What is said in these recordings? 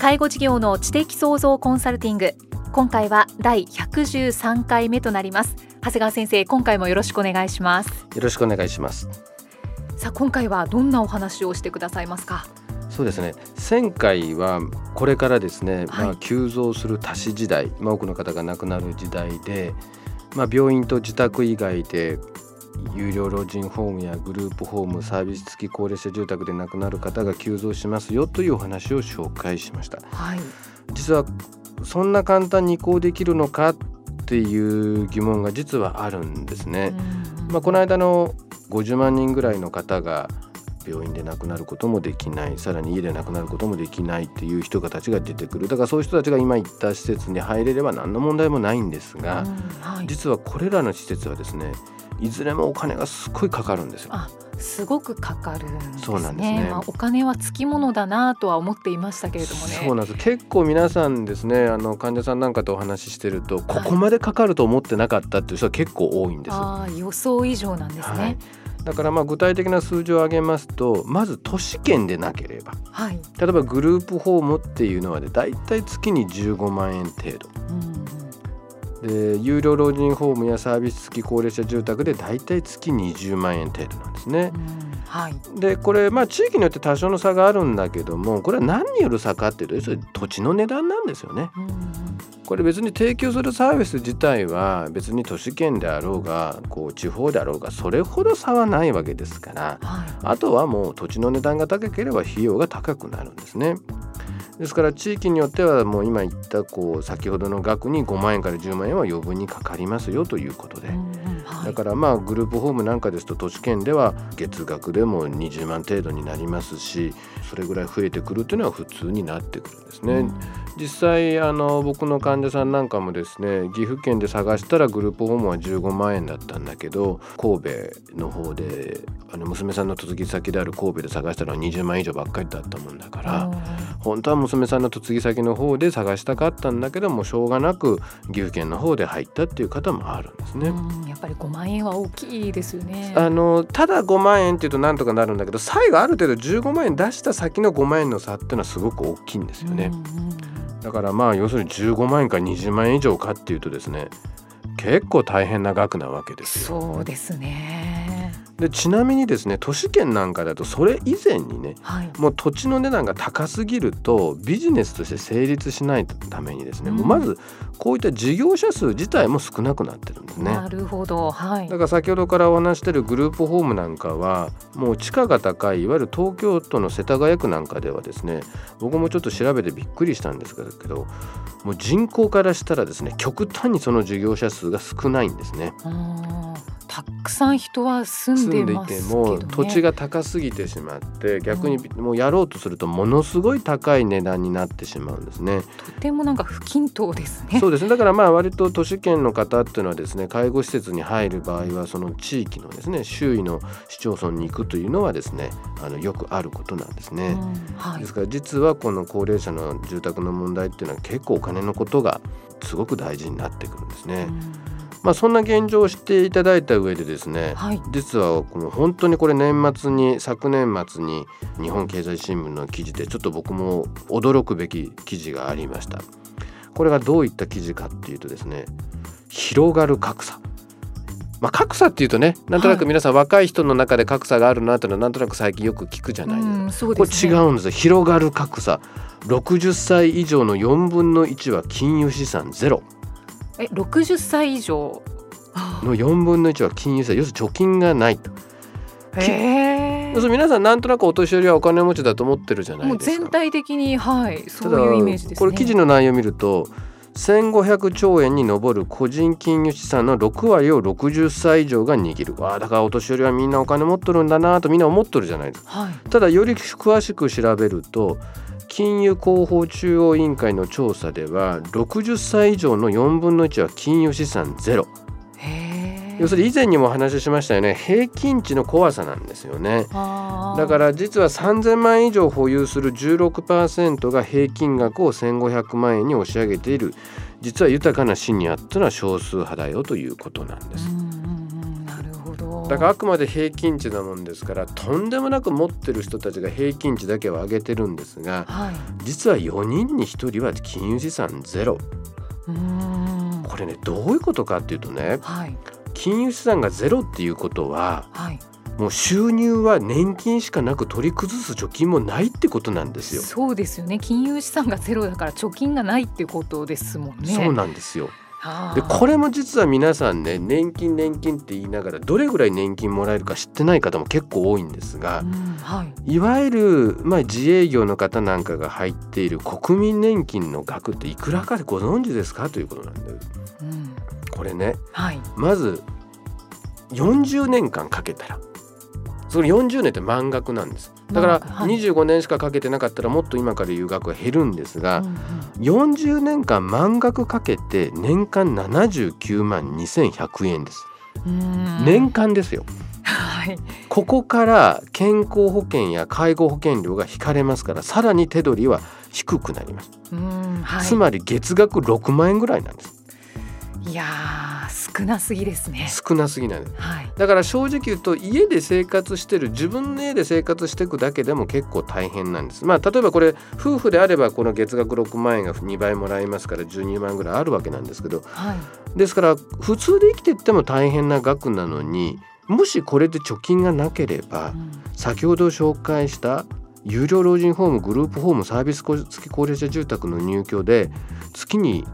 介護事業の知的創造コンサルティング。今回は第113回目となります。長谷川先生今回もよろしくお願いします。よろしくお願いします。さあ今回はどんなお話をしてくださいますか？そうですね。前回はこれからですね、はい、まあ、急増する多子時代、まあ、多くの方が亡くなる時代で、まあ、病院と自宅以外で有料老人ホームやグループホームサービス付き高齢者住宅で亡くなる方が急増しますよというお話を紹介しました、はい、実はそんな簡単に移行できるのかっていう疑問が実はあるんですね、まあ、この間の50万人ぐらいの方が病院で亡くなることもできないさらに家で亡くなることもできないっていう人たちが出てくる。だからそういう人たちが今言った施設に入れれば何の問題もないんですが、はい、実はこれらの施設はですねいずれもお金がすごいかかるんですよ。すごくかかる。そうなんですね。まあ、お金はつきものだなとは思っていましたけれどもね。そうなんです。結構皆さんですね、あの患者さんなんかとお話ししてると、ここまでかかると思ってなかったっていう人は結構多いんです。ああ、予想以上なんですね。はいだからまあ具体的な数字を挙げますとまず都市圏でなければ、はい、例えばグループホームっていうのはだいたい月に15万円程度、うん、で有料老人ホームやサービス付き高齢者住宅でだいたい月20万円程度なんですね。うんはい、でこれまあ地域によって多少の差があるんだけどもこれは何による差かっていうと土地の値段なんですよね。これ別に提供するサービス自体は別に都市圏であろうがこう地方であろうがそれほど差はないわけですから、はい、あとはもう土地の値段が高ければ費用が高くなるんですね。ですから地域によってはもう今言ったこう先ほどの額に5万円から10万円は余分にかかりますよということで、はい、だからまあグループホームなんかですと都市圏では月額でも20万程度になりますしそれぐらい増えてくるというのは普通になってくるんですね。実際あの僕の患者さんなんかもですね岐阜県で探したらグループホームは15万円だったんだけど神戸の方であの娘さんの嫁ぎ先である神戸で探したら20万以上ばっかりだったもんだから本当は娘さんの嫁ぎ先の方で探したかったんだけどもしょうがなく岐阜県の方で入ったっていう方もあるんですね。やっぱり5万円は大きいですよね。あのただ5万円っていうとなんとかなるんだけど最後ある程度15万円出した先の5万円の差っていうのはすごく大きいんですよね。だからまあ要するに15万円か20万円以上かっていうとですね結構大変な額なわけですよ。そうですねでちなみにですね都市圏なんかだとそれ以前にね、はい、もう土地の値段が高すぎるとビジネスとして成立しないためにですね、うん、もうまずこういった事業者数自体も少なくなってるんですね。なるほど、はい、だから先ほどからお話してるグループホームなんかはもう地価が高いいわゆる東京都の世田谷区なんかではですね僕もちょっと調べてびっくりしたんですけどもう人口からしたらですね極端にその事業者数が少ないんですね。たくさん人は住んでいても、土地が高すぎてしまって逆にもうやろうとするとものすごい高い値段になってしまうんですね。とてもなんか不均等ですね。そうですね。だからまあ割と都市圏の方っていうのはですね介護施設に入る場合はその地域のですね周囲の市町村に行くというのはですねあのよくあることなんですね。はい、ですから実はこの高齢者の住宅の問題っていうのは結構お金のことがすごく大事になってくるんですね。まあ、そんな現状を知っていただいた上でですね、はい、実はこの本当にこれ年末に昨年末に日本経済新聞の記事でちょっと僕も驚くべき記事がありました。これがどういった記事かっていうとですね広がる格差。まあ、格差っていうとねなんとなく皆さん、若い人の中で格差があるなっていうのはなんとなく最近よく聞くじゃないですか、ね、これ違うんですよ。広がる格差。60歳以上の4分の1は金融資産ゼロえ60歳以上？の4分の1は金融債要するに貯金がないと。へ要するに皆さんなんとなくお年寄りはお金持ちだと思ってるじゃないですか。全体的にはいそういうイメージです、ね、これ記事の内容を見ると1500兆円に上る個人金融資産の6割を60歳以上が握る。わあだからお年寄りはみんなお金持っとるんだなとみんな思っとるじゃないですか、はい、ただより詳しく調べると金融広報中央委員会の調査では60歳以上の4分の1は金融資産ゼロ。要するに以前にもお話ししましたよね。平均値の怖さなんですよね。だから実は3000万円以上保有する16%が平均額を1500万円に押し上げている実は豊かなシニアっていうのは少数派だよということなんです。だからあくまで平均値なもんですからとんでもなく持ってる人たちが平均値だけを上げてるんですが、はい、実は4人に1人は金融資産ゼロ。これねどういうことかっていうとね、はい、金融資産がゼロっていうことは、はい、もう収入は年金しかなく取り崩す貯金もないってことなんですよ。そうですよね金融資産がゼロだから貯金がないってことですもんね。そうなんですよ。でこれも実は皆さんね年金年金って言いながらどれぐらい年金もらえるか知ってない方も結構多いんですが、うんはい、いわゆる、まあ、自営業の方なんかが入っている国民年金の額っていくらかでご存知ですか？ということなんで、うん、これね、はい、まず40年間かけたらその40年って満額なんです。だから25年しかかけてなかったらもっと今から言う額は減るんですが、40年間満額かけて年間79万2100円です。年間ですよ、はい、ここから健康保険や介護保険料が引かれますからさらに手取りは低くなります、はい、つまり月額6万円ぐらいなんですいや少なすぎですね。少なすぎない、はい、だから正直言うと家で生活してる自分の家で生活していくだけでも結構大変なんです。まあ例えばこれ夫婦であればこの月額6万円が2倍もらえますから12万ぐらいあるわけなんですけど、はい、ですから普通で生きていっても大変な額なのにもしこれで貯金がなければ、うん、先ほど紹介した有料老人ホームグループホームサービス付き高齢者住宅の入居で月に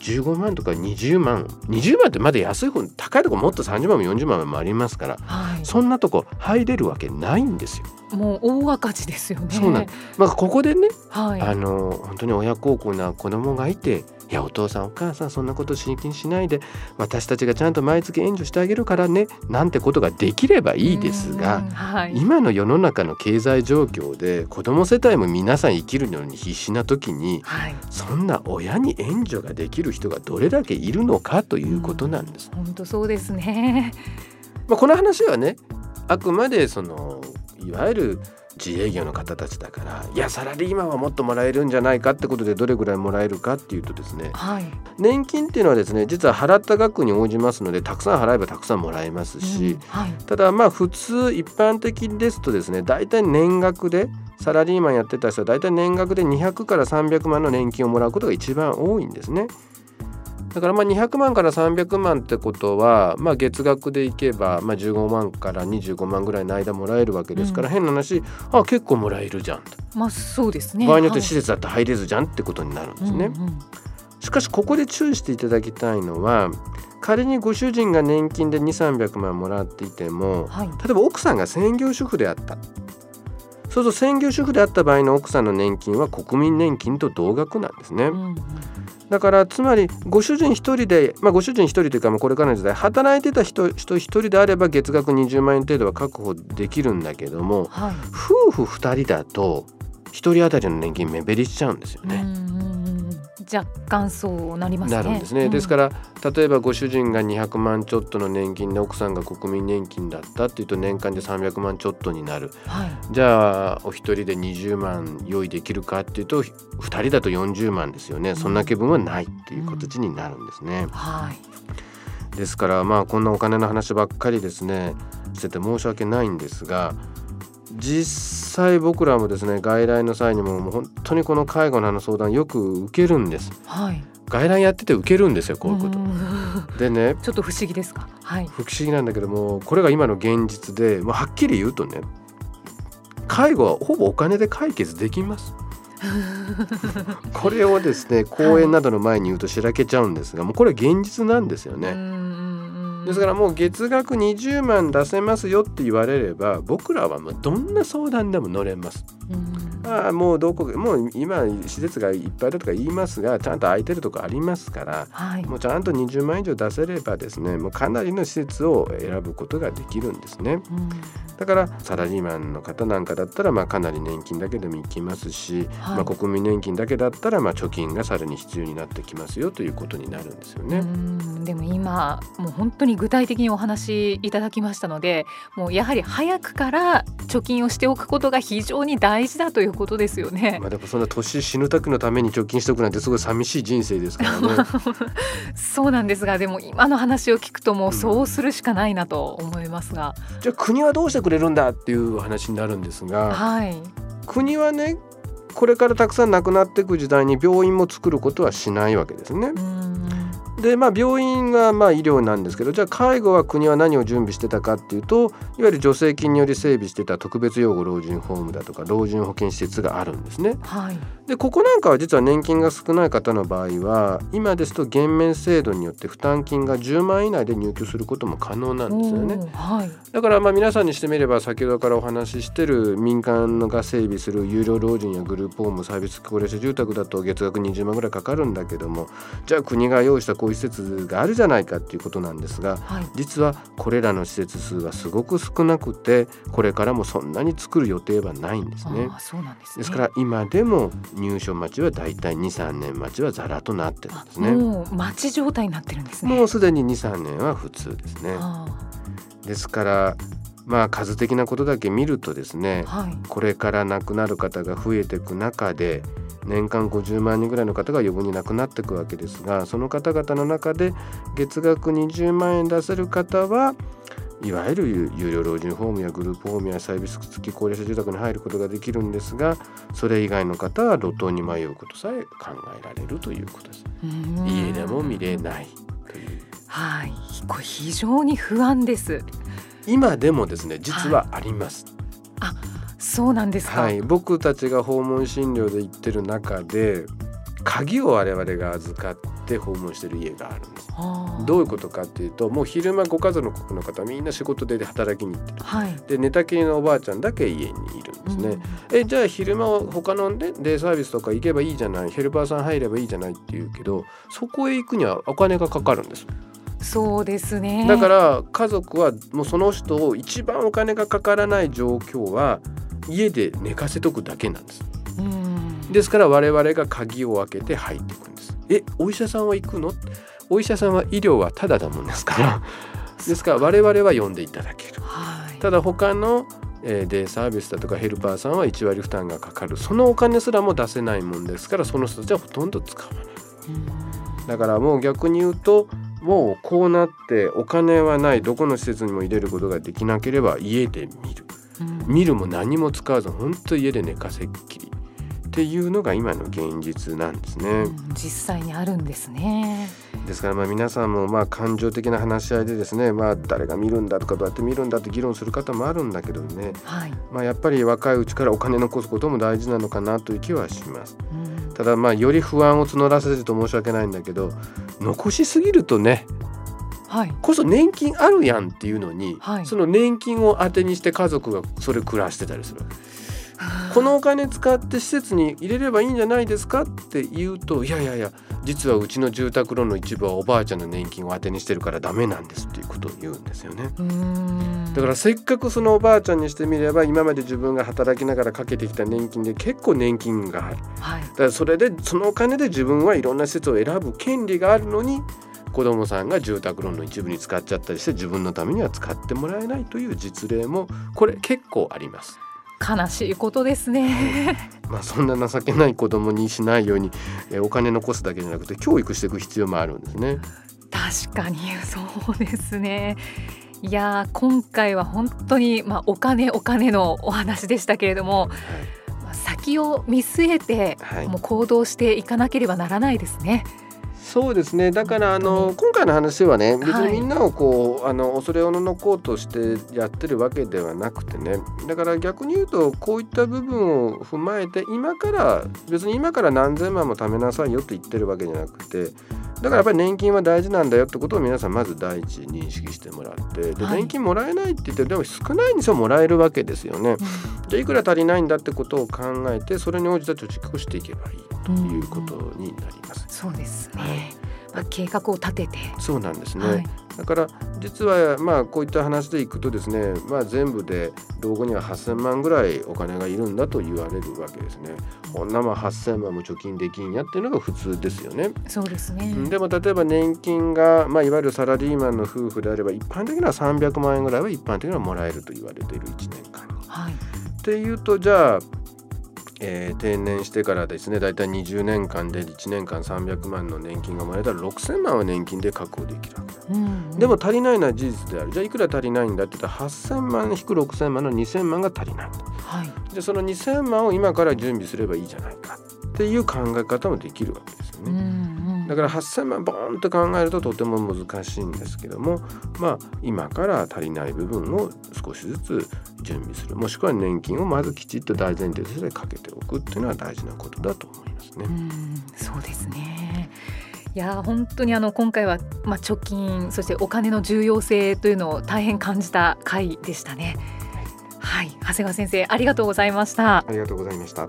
15万とか20万20万ってまだ安い方高いとこもっと30万も40万もありますから、はい、そんなとこ入れるわけないんですよ。もう大赤字ですよね。そうなんまあ、ここでね、はい、あの本当に親孝行な子供がいていやお父さんお母さんそんなこと心筋しないで私たちがちゃんと毎月援助してあげるからねなんてことができればいいですが、はい、今の世の中の経済状況で子ども世帯も皆さん生きるのに必死な時に、はい、そんな親に援助ができる人がどれだけいるのかということなんです。本当そうですね。まあこの話はねあくまでそのいわゆる自営業の方たちだからいやサラリーマンはもっともらえるんじゃないかってことでどれぐらいもらえるかっていうとですね、はい、年金っていうのはですね実は払った額に応じますのでたくさん払えばたくさんもらえますし、うんはい、ただまあ普通一般的ですとですね大体年額でサラリーマンやってた人は大体年額で200から300万の年金をもらうことが一番多いんですね。だからまあ200万から300万ってことは、まあ、月額でいけば、まあ、15万から25万ぐらいの間もらえるわけですから、うん、変な話あ結構もらえるじゃん。まあそうですね。場合によって施設だって入れずじゃんってことになるんですね。うんうん、しかしここで注意していただきたいのは仮にご主人が年金で2300万もらっていても、はい、例えば奥さんが専業主婦であったそうそう専業主婦であった場合の奥さんの年金は国民年金と同額なんですね。うんうんだからつまりご主人一人で、まあ、ご主人一人というか、まあ、これからの時代働いてた人人一人であれば月額20万円程度は確保できるんだけども、はい、夫婦二人だと一人当たりの年金目減りしちゃうんですよね。若干そうなりますね。なるんですね。うん、ですから例えばご主人が200万ちょっとの年金で奥さんが国民年金だったっていうと年間で300万ちょっとになる。はい、じゃあお一人で20万用意できるかっていうと2人だと40万ですよね。そんな気分はないっていう形になるんですね。うん、はい。ですからまあこんなお金の話ばっかりですねしてて申し訳ないんですが。実際僕らもですね外来の際にももう本当にこの介護の相談よく受けるんです。はい、外来やってて受けるんですよこういうこと。でね ちょっと不思議ですか？はい、不思議なんだけどもこれが今の現実で、まあ、はっきり言うとね介護はほぼお金で解決できます。これをですね公園などの前に言うとしらけちゃうんですが、もうこれは現実なんですよね。ですからもう月額20万出せますよって言われれば僕らはどんな相談でも乗れます。ああもうどこもう今施設がいっぱいだとか言いますがちゃんと空いてるとこありますから、はい、もうちゃんと20万以上出せればですねもうかなりの施設を選ぶことができるんですね。うん、だからサラリーマンの方なんかだったらまあかなり年金だけでもいきますし、はい、まあ、国民年金だけだったらまあ貯金がさらに必要になってきますよということになるんですよね。でも今もう本当に具体的にお話いただきましたのでもうやはり早くから貯金をしておくことが非常に大事だということですよね。まあでもそんな年死ぬ時のために貯金しておくなんてすごい寂しい人生ですからね。そうなんですがでも今の話を聞くともうそうするしかないなと思いますが、うん、じゃあ国はどうしてくれるんだっていう話になるんですが、はい、国はねこれからたくさん亡くなっていく時代に病院も作ることはしないわけですね。でまあ、病院がまあ医療なんですけどじゃあ介護は国は何を準備してたかっていうといわゆる助成金により整備してた特別養護老人ホームだとか老人保健施設があるんですね。はい、でここなんかは実は年金が少ない方の場合は今ですと減免制度によって負担金が10万以内で入居することも可能なんですよね。はい、だからまあ皆さんにしてみれば先ほどからお話ししてる民間が整備する有料老人やグループホームサービス高齢者住宅だと月額20万ぐらいかかるんだけどもじゃあ国が用意したこういう施設があるじゃないかっていうことなんですが、はい、実はこれらの施設数はすごく少なくてこれからもそんなに作る予定はないんですね。そうなんです、ね、ですから今でも入所待ちはだいたい23年待ちはざらとなってるんですね。もう待ち状態になってるんですね。もうすでに23年は普通ですね。ですからまあ数的なことだけ見るとですね、はい、これから亡くなる方が増えていく中で年間50万人ぐらいの方が余分に亡くなっていくわけですがその方々の中で月額20万円出せる方はいわゆる有料老人ホームやグループホームやサービス付き高齢者住宅に入ることができるんですがそれ以外の方は路頭に迷うことさえ考えられるということです。家でも見れないという。はい、これ非常に不安です。今でもですね実はあります。はそうなんですはい、僕たちが訪問診療で行ってる中で鍵を我々が預かって訪問してる家があるんです。どういうことかっていうともう昼間ご家族の方みんな仕事で働きに行ってる、はい、で寝たきりのおばあちゃんだけ家にいるんですね。うん、えじゃあ昼間他の、ね、デイサービスとか行けばいいじゃない。ヘルパーさん入ればいいじゃないって言うけどそこへ行くにはお金がかかるんです。そうですね。だから家族はもうその人を一番お金がかからない状況は家で寝かせとくだけなんです。ですから我々が鍵を開けて入っていくんです。えお医者さんは行くの？お医者さんは医療はただだもんですか？ら ですから我々は呼んでいただける。はい、ただ他のえデイサービスだとかヘルパーさんは1割負担がかかる。そのお金すらも出せないもんですからその人たちはほとんど使わない。だからもう逆に言うともうこうなってお金はないどこの施設にも入れることができなければ家で見る見るも何も使わず本当家で寝かせっきりっていうのが今の現実なんですね。うん、実際にあるんですね。ですからまあ皆さんもまあ感情的な話し合いでですね、まあ、誰が見るんだとかどうやって見るんだって議論する方もあるんだけどね、はい、まあやっぱり若いうちからお金残すことも大事なのかなという気はします。うん、ただまあより不安を募らせると申し訳ないんだけど残しすぎるとねはい、こそ年金あるやんっていうのに、はい、その年金を当てにして家族がそれ暮らしてたりするこのお金使って施設に入れればいいんじゃないですかって言うといやいやいや実はうちの住宅ローンの一部はおばあちゃんの年金を当てにしてるからダメなんですっていうことを言うんですよね。だからせっかくそのおばあちゃんにしてみれば今まで自分が働きながらかけてきた年金で結構年金がある、はい、だからそれでそのお金で自分はいろんな施設を選ぶ権利があるのに子どもさんが住宅ローンの一部に使っちゃったりして自分のためには使ってもらえないという実例もこれ結構あります。悲しいことですね まあそんな情けない子供にしないようにえお金残すだけじゃなくて教育していく必要もあるんですね。確かにそうですね。いや今回は本当にまあお金お金のお話でしたけれども、はい、先を見据えて、もう行動していかなければならないですね。そうですね。だからあの今回の話はね別にみんなをこう、はい、あの恐れおののこうとしてやってるわけではなくてね。だから逆に言うとこういった部分を踏まえて今から別に今から何千万も貯めなさいよと言ってるわけじゃなくてだからやっぱり年金は大事なんだよってことを皆さんまず第一認識してもらってで、年金もらえないって言ってでも少ないにしてももらえるわけですよね。じゃあいくら足りないんだってことを考えてそれに応じた貯蓄をしていけばいいということになります。そうですね、はいまあ、計画を立ててそうなんですね、はい、だから実はまあこういった話でいくとですね、まあ、全部で老後には8,000万ぐらいお金がいるんだと言われるわけですね。こんなまあ8,000万も貯金できんやっていうのが普通ですよね。そうですねでも例えば年金が、まあ、いわゆるサラリーマンの夫婦であれば一般的には300万円ぐらいは一般的にはもらえると言われている1年間に。はい、っていうとじゃあえー、定年してからですね大体20年間で1年間300万の年金がもらえたら6000万は年金で確保できるわけ、うんうん、でも足りないのは事実である。じゃあいくら足りないんだって言ったら8000万引く6000万の2000万が足りない、はい、でその2000万を今から準備すればいいじゃないかっていう考え方もできるわけですよね。うんだから8,000万ボーンと考えるととても難しいんですけどもまあ今から足りない部分を少しずつ準備するもしくは年金をまずきちっと大前提としてかけておくっていうのは大事なことだと思いますね。うそうですねいや本当にあの今回は、まあ、貯金そしてお金の重要性というのを大変感じた回でしたね。はい、長谷川先生ありがとうございました。ありがとうございました。